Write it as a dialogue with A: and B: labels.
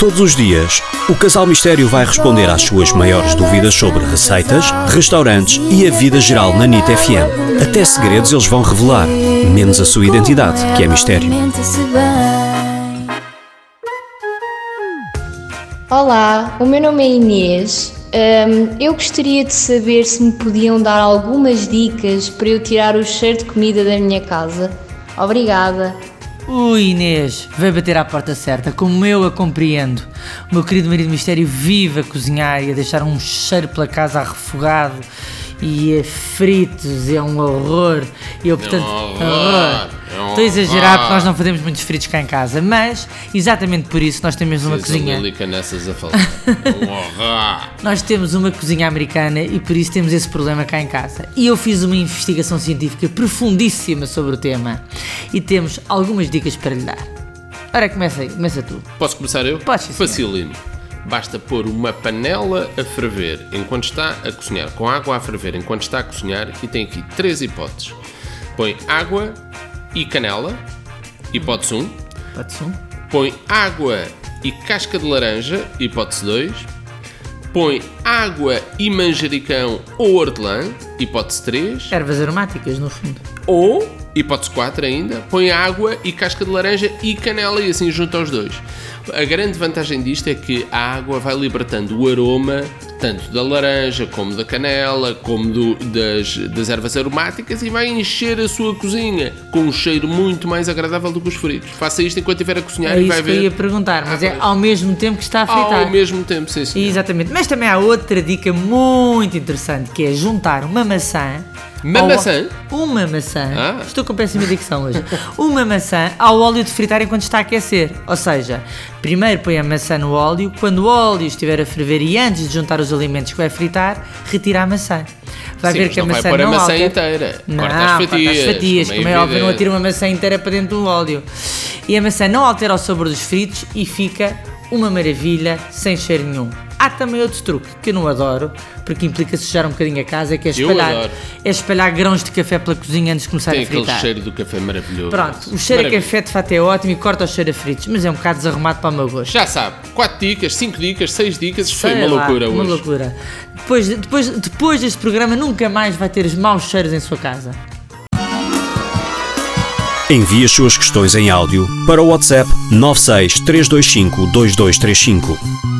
A: Todos os dias, o Casal Mistério vai responder às suas maiores dúvidas sobre receitas, restaurantes e a vida geral na NIT FM. Até segredos eles vão revelar, menos a sua identidade, que é mistério.
B: Olá, o meu nome é Inês. Hum, eu gostaria de saber se me podiam dar algumas dicas para eu tirar o cheiro de comida da minha casa. Obrigada.
C: Ui, Inês, veio bater à porta certa, como eu a compreendo. O meu querido marido mistério vive a cozinhar e a deixar um cheiro pela casa refogado e a fritos, é um horror. E eu, portanto, horror. Estou a exagerar porque nós não fazemos muitos fritos cá em casa, mas exatamente por isso nós temos uma cozinha.
D: nessas a falar. um horror.
C: Nós temos uma cozinha americana e por isso temos esse problema cá em casa. E eu fiz uma investigação científica profundíssima sobre o tema e temos algumas dicas para lhe dar. Ora, começa aí, começa tu.
D: Posso começar eu?
C: Podes, sim, senhor.
D: Facílimo. Basta pôr uma panela a ferver enquanto está a cozinhar, com água a ferver enquanto está a cozinhar, e tem aqui três hipóteses. Põe água e canela, hipótese 1.
C: Pode ser? um?
D: Põe água e casca de laranja, hipótese 2. Põe água e manjericão ou hortelã, hipótese 3.
C: Ervas aromáticas, no fundo.
D: Ou, hipótese 4 ainda, põe água e casca de laranja e canela e assim junta os dois. A grande vantagem disto é que a água vai libertando o aroma tanto da laranja, como da canela, como do- das, das ervas aromáticas e vai encher a sua cozinha com um cheiro muito mais agradável do que os fritos. Faça isto enquanto estiver a cozinhar
C: É
D: e vai
C: isso que eu
D: ver
C: ia perguntar, mas
D: Ah,
C: é ao mesmo tempo que está a fritar.
D: ao mesmo tempo, sim, senhor.
C: Exatamente, mas também há outra dica muito interessante que é juntar uma maçã.
D: Uma maçã?
C: Uma maçã.
D: Ah.
C: Estou com péssima dicção hoje. uma maçã ao óleo de fritar enquanto está a aquecer. Ou seja, primeiro põe a maçã no óleo, quando o óleo estiver a ferver e antes de juntar os alimentos que vai fritar, retira a maçã. Vai
D: Sim,
C: ver que a
D: não vai
C: maçã
D: pôr a maçã
C: altera-
D: inteira.
C: Não,
D: Corta as
C: corta
D: fatias,
C: as fatias,
D: como é
C: óbvio, não atira uma maçã inteira para dentro do óleo. E a maçã não altera o sabor dos fritos e fica uma maravilha, sem cheiro nenhum. Há também outro truque que eu não adoro, porque implica sujar um bocadinho a casa, que é espalhar, é espalhar grãos de café pela cozinha antes de começar
D: Tem
C: a
D: aquele
C: fritar.
D: cheiro do café maravilhoso.
C: Pronto, o cheiro a café de fato é ótimo e corta o cheiro a fritos, mas é um bocado desarrumado para o meu gosto.
D: Já sabe, 4 dicas, 5 dicas, 6 dicas, isto foi uma
C: lá,
D: loucura
C: uma
D: hoje.
C: loucura. Depois, depois, depois deste programa nunca mais vai ter os maus cheiros em sua casa.
A: Envie as suas questões em áudio para o WhatsApp 96 325 2235.